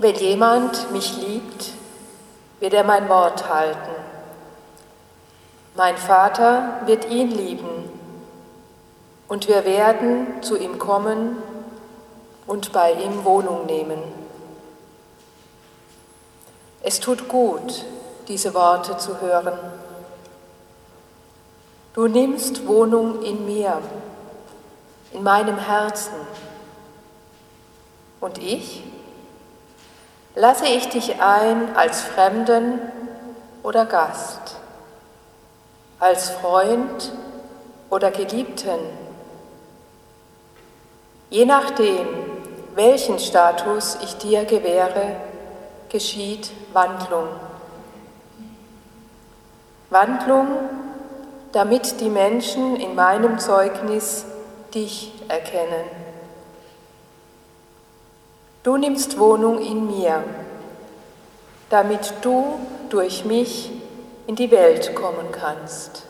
Wenn jemand mich liebt, wird er mein Wort halten. Mein Vater wird ihn lieben, und wir werden zu ihm kommen und bei ihm Wohnung nehmen. Es tut gut, diese Worte zu hören. Du nimmst Wohnung in mir, in meinem Herzen. Und ich? Lasse ich dich ein als Fremden oder Gast, als Freund oder Geliebten. Je nachdem, welchen Status ich dir gewähre, geschieht Wandlung. Wandlung, damit die Menschen in meinem Zeugnis dich erkennen. Du nimmst Wohnung in mir, damit du durch mich in die Welt kommen kannst.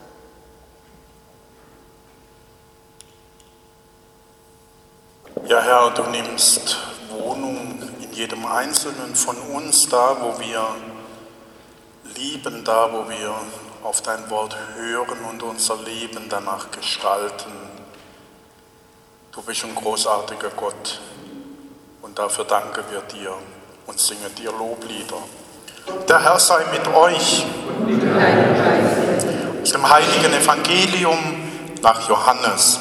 Ja, Herr, du nimmst Wohnung in jedem Einzelnen von uns, da wo wir lieben, da wo wir auf dein Wort hören und unser Leben danach gestalten. Du bist ein großartiger Gott. Und dafür danken wir dir und singen dir Loblieder. Der Herr sei mit euch. Aus dem heiligen Evangelium nach Johannes.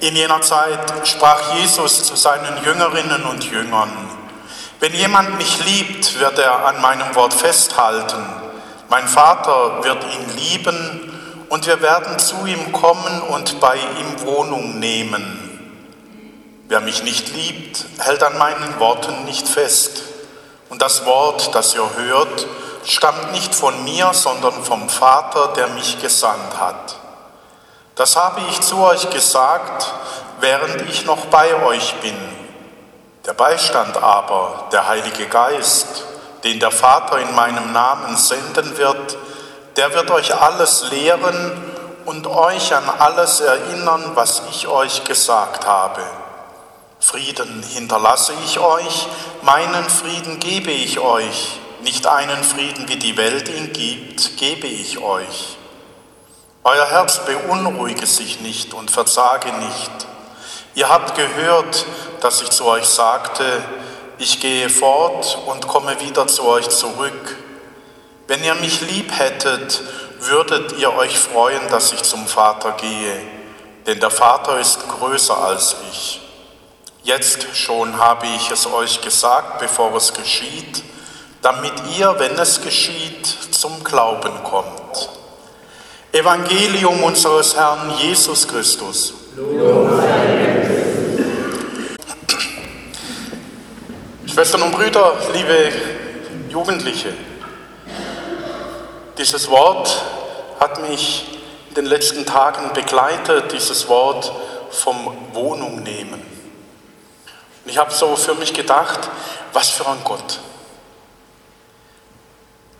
In jener Zeit sprach Jesus zu seinen Jüngerinnen und Jüngern, wenn jemand mich liebt, wird er an meinem Wort festhalten. Mein Vater wird ihn lieben und wir werden zu ihm kommen und bei ihm Wohnung nehmen. Wer mich nicht liebt, hält an meinen Worten nicht fest. Und das Wort, das ihr hört, stammt nicht von mir, sondern vom Vater, der mich gesandt hat. Das habe ich zu euch gesagt, während ich noch bei euch bin. Der Beistand aber, der Heilige Geist, den der Vater in meinem Namen senden wird, der wird euch alles lehren und euch an alles erinnern, was ich euch gesagt habe. Frieden hinterlasse ich euch, meinen Frieden gebe ich euch, nicht einen Frieden, wie die Welt ihn gibt, gebe ich euch. Euer Herz beunruhige sich nicht und verzage nicht. Ihr habt gehört, dass ich zu euch sagte, ich gehe fort und komme wieder zu euch zurück. Wenn ihr mich lieb hättet, würdet ihr euch freuen, dass ich zum Vater gehe, denn der Vater ist größer als ich. Jetzt schon habe ich es euch gesagt, bevor es geschieht, damit ihr, wenn es geschieht, zum Glauben kommt. Evangelium unseres Herrn Jesus Christus. Schwestern und Brüder, liebe Jugendliche, dieses Wort hat mich in den letzten Tagen begleitet, dieses Wort vom Wohnung nehmen. Und ich habe so für mich gedacht, was für ein Gott.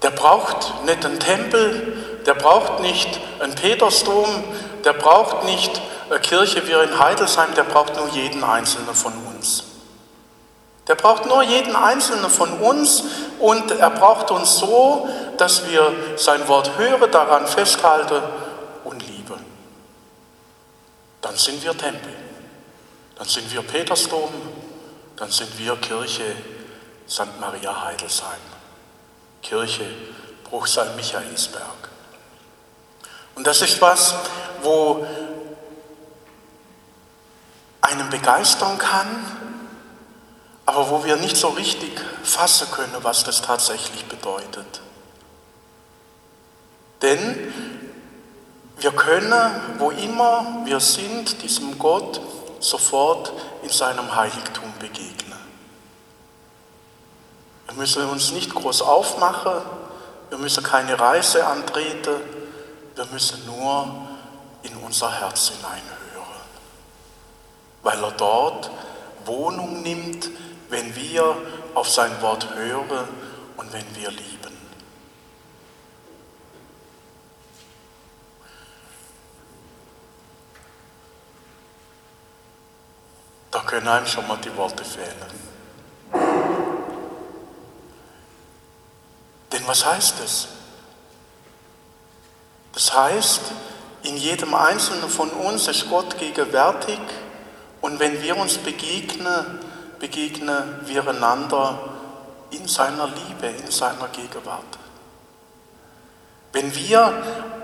Der braucht nicht einen Tempel, der braucht nicht einen Petersdom, der braucht nicht eine Kirche wie in Heidelsheim, der braucht nur jeden Einzelnen von uns. Der braucht nur jeden Einzelnen von uns und er braucht uns so, dass wir sein Wort hören, daran festhalten und lieben. Dann sind wir Tempel, dann sind wir Petersdom, dann sind wir Kirche St. Maria Heidelsheim, Kirche Bruchsal Michaelsberg. Und das ist was, wo einen begeistern kann, aber wo wir nicht so richtig fassen können, was das tatsächlich bedeutet. Denn wir können, wo immer wir sind, diesem Gott sofort in seinem Heiligtum begegnen. Wir müssen uns nicht groß aufmachen, wir müssen keine Reise antreten, wir müssen nur in unser Herz hineinhören, weil er dort Wohnung nimmt, wenn wir auf sein Wort hören und wenn wir lieben. Können einem schon mal die Worte fehlen. Denn was heißt es? Das heißt, in jedem Einzelnen von uns ist Gott gegenwärtig und wenn wir uns begegnen, begegnen wir einander in seiner Liebe, in seiner Gegenwart. Wenn wir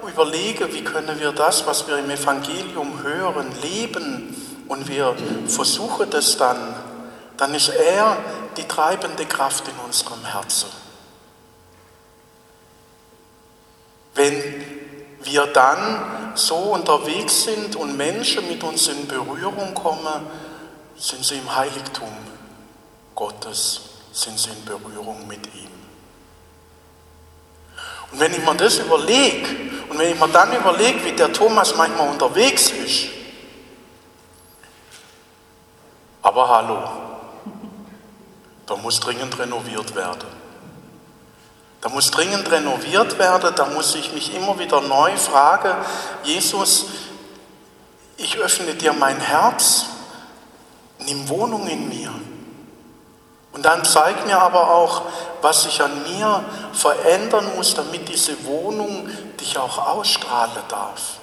überlegen, wie können wir das, was wir im Evangelium hören, leben und wir versuchen das dann, dann ist er die treibende Kraft in unserem Herzen. Wenn wir dann so unterwegs sind und Menschen mit uns in Berührung kommen, sind sie im Heiligtum Gottes, sind sie in Berührung mit ihm. Und wenn ich mir das überlege und wenn ich mir dann überlege, wie der Thomas manchmal unterwegs ist, aber hallo, da muss dringend renoviert werden. Da muss dringend renoviert werden, da muss ich mich immer wieder neu fragen, Jesus, ich öffne dir mein Herz, nimm Wohnung in mir. Und dann zeig mir aber auch, was ich an mir verändern muss, damit diese Wohnung dich auch ausstrahlen darf.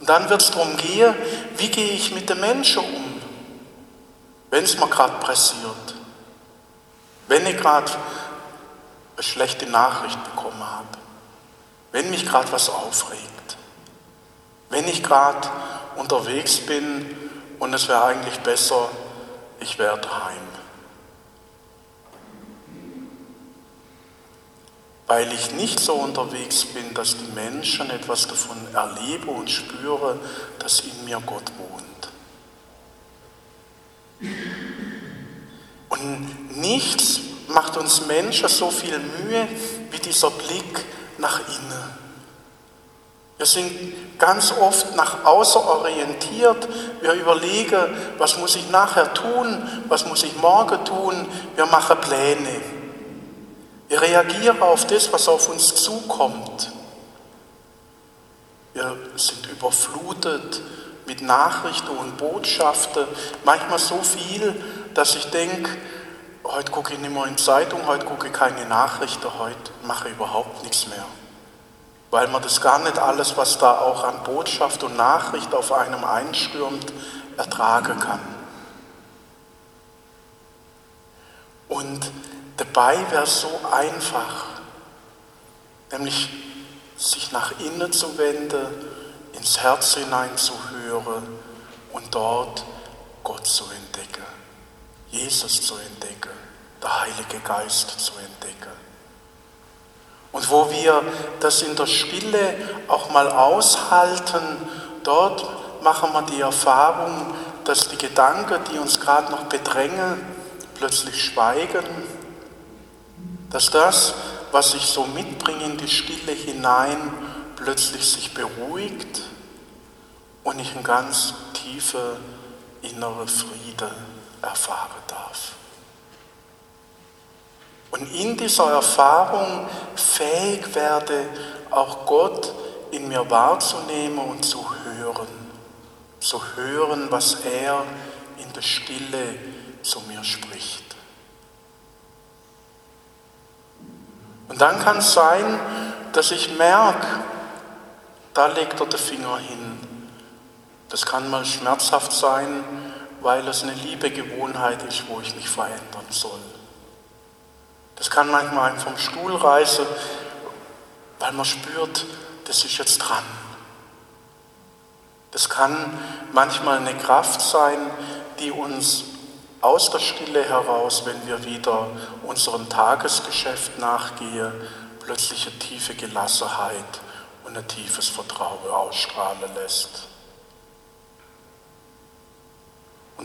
Und dann wird es darum gehen, wie gehe ich mit den Menschen um, wenn es mir gerade pressiert, wenn ich gerade eine schlechte Nachricht bekommen habe, wenn mich gerade was aufregt, wenn ich gerade unterwegs bin und es wäre eigentlich besser, ich wäre daheim. Weil ich nicht so unterwegs bin, dass die Menschen etwas davon erleben und spüren, dass in mir Gott wohnt. Und nichts macht uns Menschen so viel Mühe wie dieser Blick nach innen. Wir sind ganz oft nach außen orientiert. Wir überlegen, was muss ich nachher tun, was muss ich morgen tun. Wir machen Pläne. Wir reagieren auf das, was auf uns zukommt. Wir sind überflutet mit Nachrichten und Botschaften, manchmal so viel, dass ich denke, heute gucke ich nicht mehr in Zeitung, heute gucke ich keine Nachrichten, heute mache ich überhaupt nichts mehr. Weil man das gar nicht alles, was da auch an Botschaft und Nachricht auf einem einstürmt, ertragen kann. Und dabei wäre es so einfach, nämlich sich nach innen zu wenden, ins Herz hineinzuhören und dort Gott zu entdecken. Jesus zu entdecken, der Heilige Geist zu entdecken. Und wo wir das in der Stille auch mal aushalten, dort machen wir die Erfahrung, dass die Gedanken, die uns gerade noch bedrängen, plötzlich schweigen, dass das, was ich so mitbringe in die Stille hinein, plötzlich sich beruhigt und ich einen ganz tiefe innere Friede erfahren darf. Und in dieser Erfahrung fähig werde, auch Gott in mir wahrzunehmen und zu hören. Zu hören, was er in der Stille zu mir spricht. Und dann kann es sein, dass ich merke, da legt er den Finger hin. Das kann mal schmerzhaft sein, weil es eine liebe Gewohnheit ist, wo ich mich verändern soll. Das kann manchmal einen vom Stuhl reißen, weil man spürt, das ist jetzt dran. Das kann manchmal eine Kraft sein, die uns aus der Stille heraus, wenn wir wieder unserem Tagesgeschäft nachgehen, plötzlich eine tiefe Gelassenheit und ein tiefes Vertrauen ausstrahlen lässt.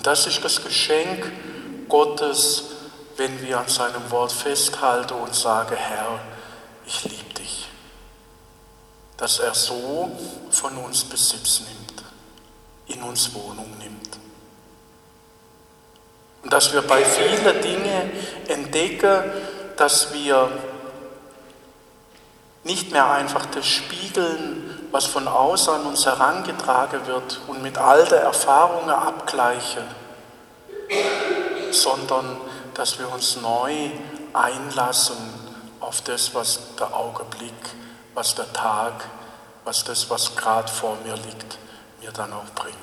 Das ist das Geschenk Gottes, wenn wir an seinem Wort festhalten und sagen, Herr, ich liebe dich. Dass er so von uns Besitz nimmt, in uns Wohnung nimmt. Und dass wir bei vielen Dingen entdecken, dass wir nicht mehr einfach das spiegeln, was von außen an uns herangetragen wird und mit all der Erfahrungen abgleichen, sondern dass wir uns neu einlassen auf das, was der Augenblick, was der Tag, was das, was gerade vor mir liegt, mir dann auch bringt.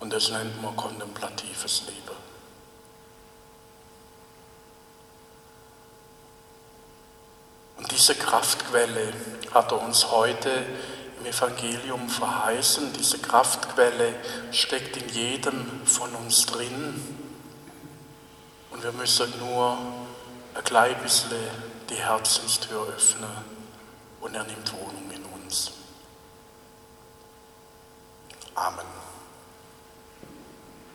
Und das nennt man kontemplatives Liebe. Diese Kraftquelle hat er uns heute im Evangelium verheißen. Diese Kraftquelle steckt in jedem von uns drin. Und wir müssen nur ein klein bisschen die Herzenstür öffnen und er nimmt Wohnung in uns. Amen.